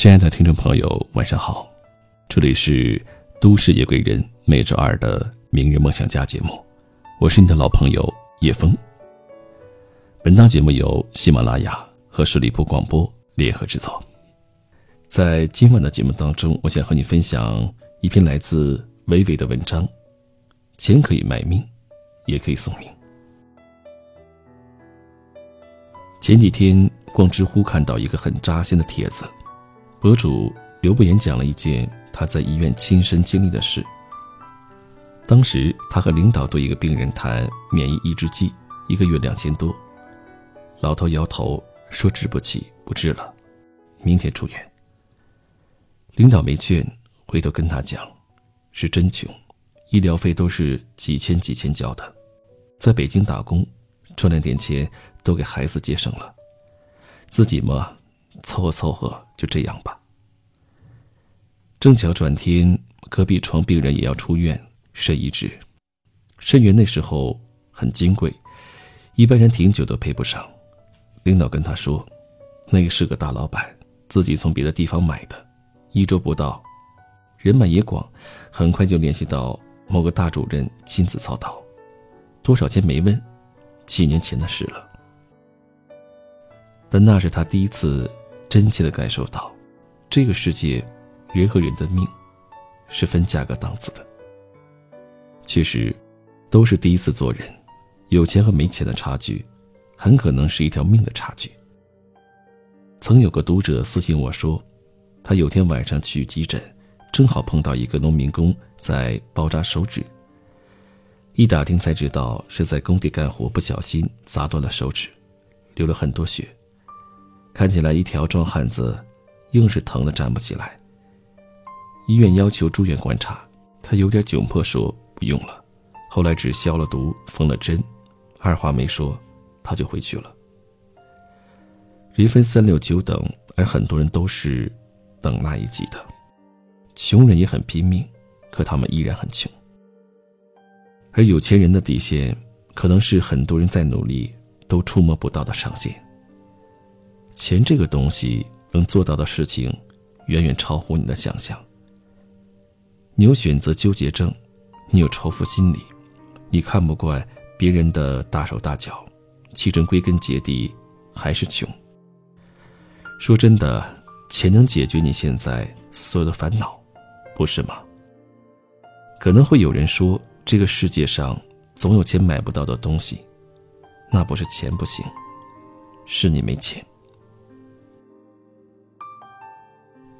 亲爱的听众朋友，晚上好，这里是都市夜归人每周二的明日梦想家节目，我是你的老朋友叶枫。本档节目由喜马拉雅和十里铺广播联合制作。在今晚的节目当中，我想和你分享一篇来自微微的文章：钱可以卖命，也可以送命。前几天逛知乎看到一个很扎心的帖子，博主刘不言讲了一件他在医院亲身经历的事。当时他和领导对一个病人谈免疫抑制剂，一个月两千多。老头摇头说：“治不起，不治了，明天出院。”领导没劝，回头跟他讲：“是真穷，医疗费都是几千几千交的，在北京打工。”赚了点钱，都给孩子节省了，自己嘛，凑合凑合，就这样吧。正巧转天，隔壁床病人也要出院，肾移植。肾源那时候很金贵，一般人挺久都配不上。领导跟他说，那个是个大老板，自己从别的地方买的，一周不到，人脉也广，很快就联系到某个大主任亲自操刀，多少钱没问。几年前的事了，但那是他第一次真切的感受到，这个世界，人和人的命，是分价格档次的。其实，都是第一次做人，有钱和没钱的差距，很可能是一条命的差距。曾有个读者私信我说，他有天晚上去急诊，正好碰到一个农民工在包扎手指。一打听才知道是在工地干活，不小心砸断了手指，流了很多血。看起来一条壮汉子，硬是疼得站不起来。医院要求住院观察，他有点窘迫，说不用了。后来只消了毒，缝了针，二话没说，他就回去了。人分三六九等，而很多人都是等那一级的。穷人也很拼命，可他们依然很穷。而有钱人的底线，可能是很多人再努力都触摸不到的上限。钱这个东西能做到的事情，远远超乎你的想象。你有选择纠结症，你有仇富心理，你看不惯别人的大手大脚，其中归根结底还是穷。说真的，钱能解决你现在所有的烦恼，不是吗？可能会有人说。这个世界上总有钱买不到的东西，那不是钱不行，是你没钱。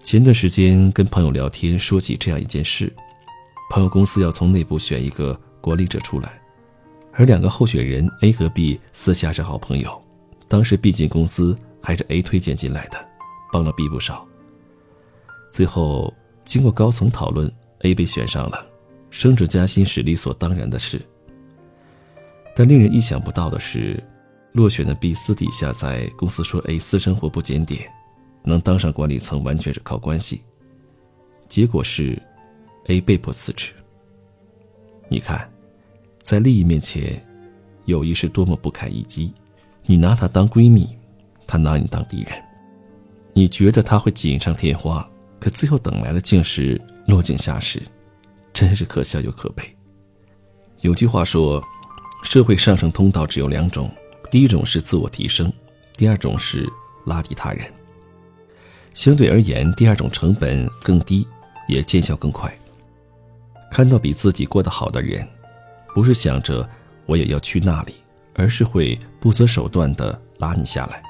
前段时间跟朋友聊天，说起这样一件事：朋友公司要从内部选一个管理者出来，而两个候选人 A 和 B 私下是好朋友，当时 B 进公司还是 A 推荐进来的，帮了 B 不少。最后经过高层讨论，A 被选上了。升职加薪是理所当然的事，但令人意想不到的是，落选的 B 私底下在公司说 A 私生活不检点，能当上管理层完全是靠关系。结果是，A 被迫辞职。你看，在利益面前，友谊是多么不堪一击。你拿她当闺蜜，她拿你当敌人。你觉得她会锦上添花，可最后等来的竟是落井下石。真是可笑又可悲。有句话说，社会上升通道只有两种，第一种是自我提升，第二种是拉低他人。相对而言，第二种成本更低，也见效更快。看到比自己过得好的人，不是想着我也要去那里，而是会不择手段的拉你下来。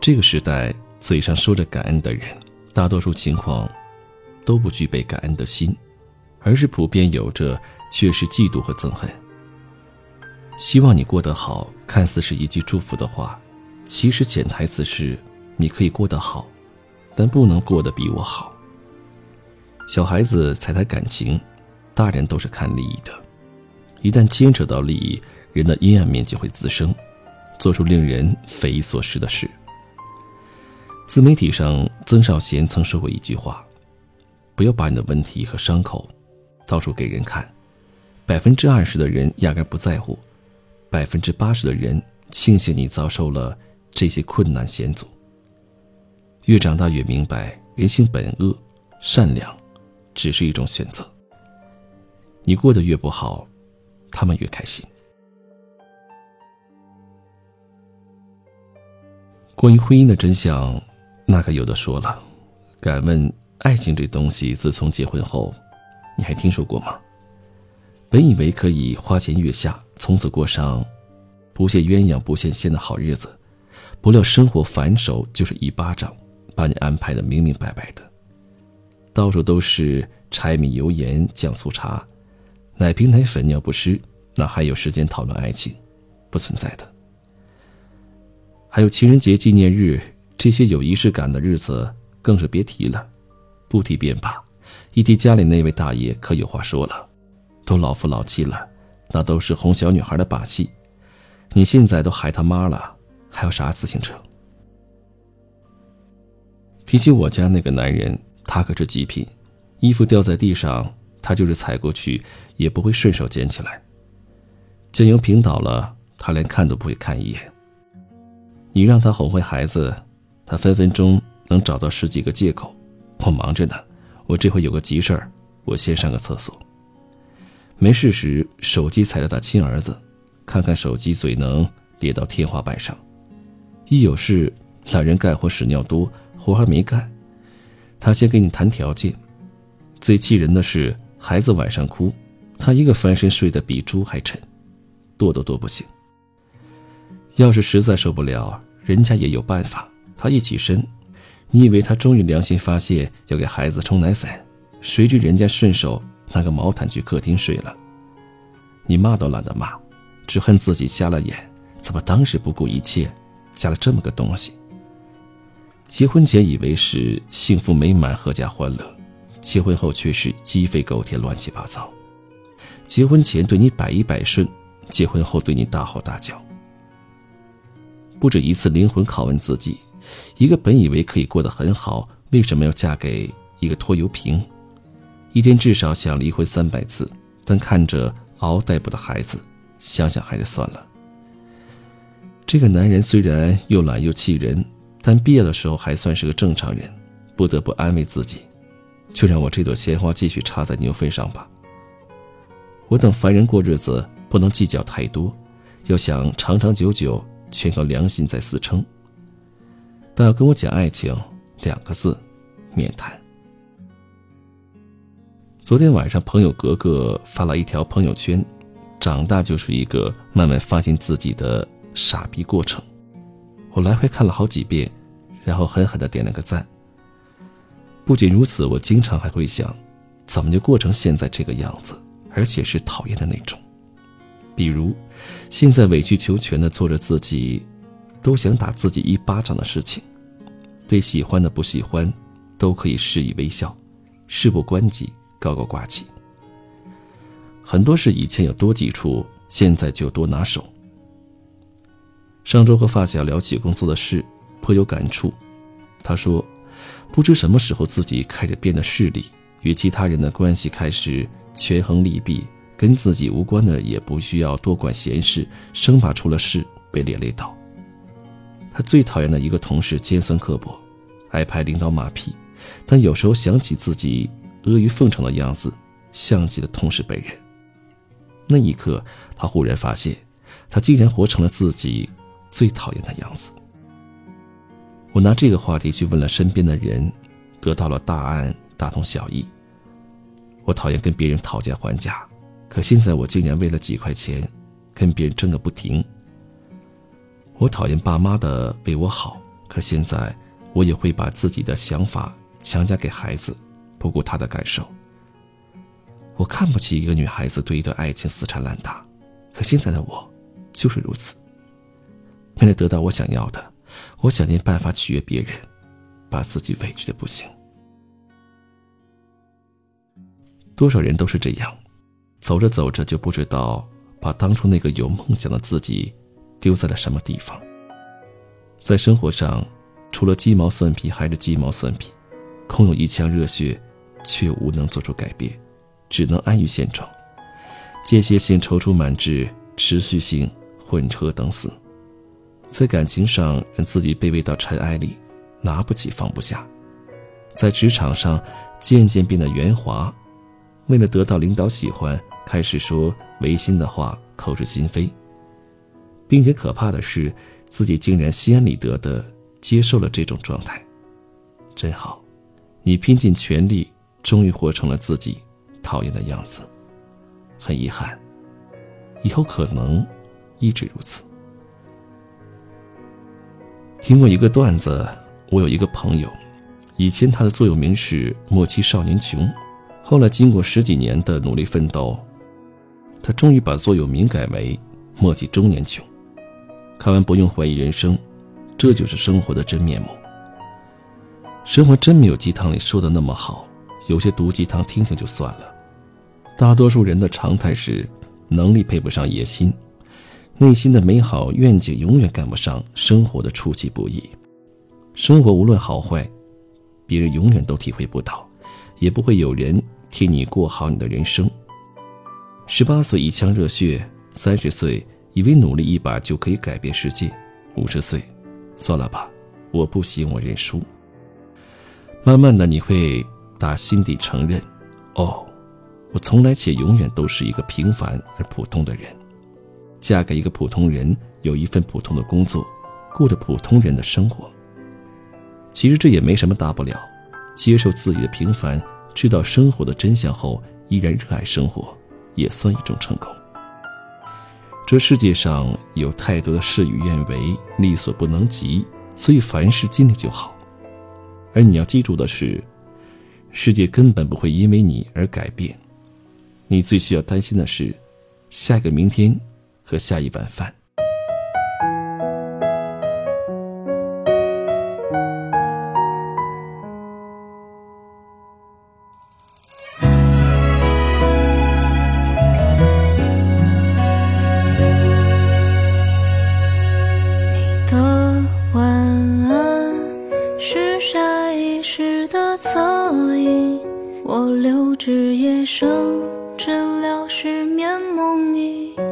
这个时代，嘴上说着感恩的人，大多数情况都不具备感恩的心。而是普遍有着却是嫉妒和憎恨。希望你过得好，看似是一句祝福的话，其实潜台词是你可以过得好，但不能过得比我好。小孩子才谈感情，大人都是看利益的。一旦牵扯到利益，人的阴暗面就会滋生，做出令人匪夷所思的事。自媒体上，曾少贤曾说过一句话：“不要把你的问题和伤口。”到处给人看，百分之二十的人压根不在乎，百分之八十的人庆幸你遭受了这些困难险阻。越长大越明白，人性本恶，善良只是一种选择。你过得越不好，他们越开心。关于婚姻的真相，那可有的说了。敢问，爱情这东西，自从结婚后，你还听说过吗？本以为可以花前月下，从此过上不羡鸳鸯不羡仙的好日子，不料生活反手就是一巴掌，把你安排的明明白白的。到处都是柴米油盐酱醋茶，奶瓶奶粉尿不湿，哪还有时间讨论爱情？不存在的。还有情人节、纪念日这些有仪式感的日子，更是别提了。不提便罢，一提家里那位大爷，可有话说了。都老夫老妻了，那都是哄小女孩的把戏。你现在都孩他妈了，还有啥自行车？提起我家那个男人，他可是极品，衣服掉在地上，他就是踩过去也不会顺手捡起来。酱油瓶倒了，他连看都不会看一眼。你让他哄回孩子，他分分钟能找到十几个借口。我忙着呢，我这回有个急事儿，我先上个厕所。没事时，手机踩着他亲儿子，看看手机嘴能咧到天花板上；一有事，懒人干活屎尿多，活还没干，他先给你谈条件。最气人的是，孩子晚上哭，他一个翻身睡得比猪还沉，跺都跺不醒。要是实在受不了，人家也有办法。他一起身，你以为他终于良心发现要给孩子冲奶粉，谁知人家顺手拿个毛毯去客厅睡了。你骂都懒得骂，只恨自己瞎了眼，怎么当时不顾一切，加了这么个东西？结婚前以为是幸福美满、阖家欢乐，结婚后却是鸡飞狗跳、乱七八糟。结婚前对你百依百顺，结婚后对你大吼大叫。不止一次灵魂拷问自己：一个本以为可以过得很好，为什么要嫁给一个拖油瓶？一天至少想离婚三百次，但看着嗷待哺的孩子，想想还是算了。这个男人虽然又懒又气人，但毕业的时候还算是个正常人，不得不安慰自己：就让我这朵鲜花继续插在牛粪上吧。我等凡人过日子，不能计较太多，要想长长久久。全靠良心在死撑。但要跟我讲爱情，两个字，免谈。昨天晚上，朋友格格发了一条朋友圈：“长大就是一个慢慢发现自己的傻逼过程。”我来回看了好几遍，然后狠狠的点了个赞。不仅如此，我经常还会想，怎么就过成现在这个样子，而且是讨厌的那种。比如，现在委曲求全的做着自己都想打自己一巴掌的事情，对喜欢的不喜欢，都可以示意微笑，事不关己高高挂起。很多事以前有多抵触，现在就多拿手。上周和发小聊起工作的事，颇有感触。他说，不知什么时候自己开始变得势利，与其他人的关系开始权衡利弊。跟自己无关的也不需要多管闲事，生怕出了事被连累到。他最讨厌的一个同事尖酸刻薄，爱拍领导马屁，但有时候想起自己阿谀奉承的样子，像极了同事本人。那一刻，他忽然发现，他竟然活成了自己最讨厌的样子。我拿这个话题去问了身边的人，得到了答案大同小异。我讨厌跟别人讨价还价。可现在我竟然为了几块钱，跟别人争个不停。我讨厌爸妈的为我好，可现在我也会把自己的想法强加给孩子，不顾他的感受。我看不起一个女孩子对一段爱情死缠烂打，可现在的我就是如此。为了得到我想要的，我想尽办法取悦别人，把自己委屈的不行。多少人都是这样。走着走着就不知道把当初那个有梦想的自己丢在了什么地方。在生活上，除了鸡毛蒜皮还是鸡毛蒜皮，空有一腔热血，却无能做出改变，只能安于现状。间歇性踌躇满志，持续性混车等死。在感情上让自己卑微到尘埃里，拿不起放不下，在职场上渐渐变得圆滑，为了得到领导喜欢，开始说违心的话，口是心非，并且可怕的是，自己竟然心安理得的接受了这种状态，真好，你拼尽全力，终于活成了自己讨厌的样子，很遗憾，以后可能一直如此。听过一个段子，我有一个朋友，以前他的座右铭是“莫欺少年穷”，后来经过十几年的努力奋斗，他终于把座右铭改为“莫欺中年穷”。看完不用怀疑人生，这就是生活的真面目。生活真没有鸡汤里说的那么好，有些毒鸡汤听听就算了。大多数人的常态是，能力配不上野心。内心的美好愿景永远赶不上生活的出其不意，生活无论好坏，别人永远都体会不到，也不会有人替你过好你的人生。十八岁一腔热血，三十岁以为努力一把就可以改变世界，五十岁，算了吧，我不行，我认输。慢慢的，你会打心底承认，哦，我从来且永远都是一个平凡而普通的人。嫁给一个普通人，有一份普通的工作，过着普通人的生活。其实这也没什么大不了，接受自己的平凡，知道生活的真相后，依然热爱生活，也算一种成功。这世界上有太多的事与愿违，力所不能及，所以凡事尽力就好。而你要记住的是，世界根本不会因为你而改变。你最需要担心的是，下一个明天。和下一碗饭。你的晚安是下意识的侧影，我留至夜深，治疗失眠梦呓。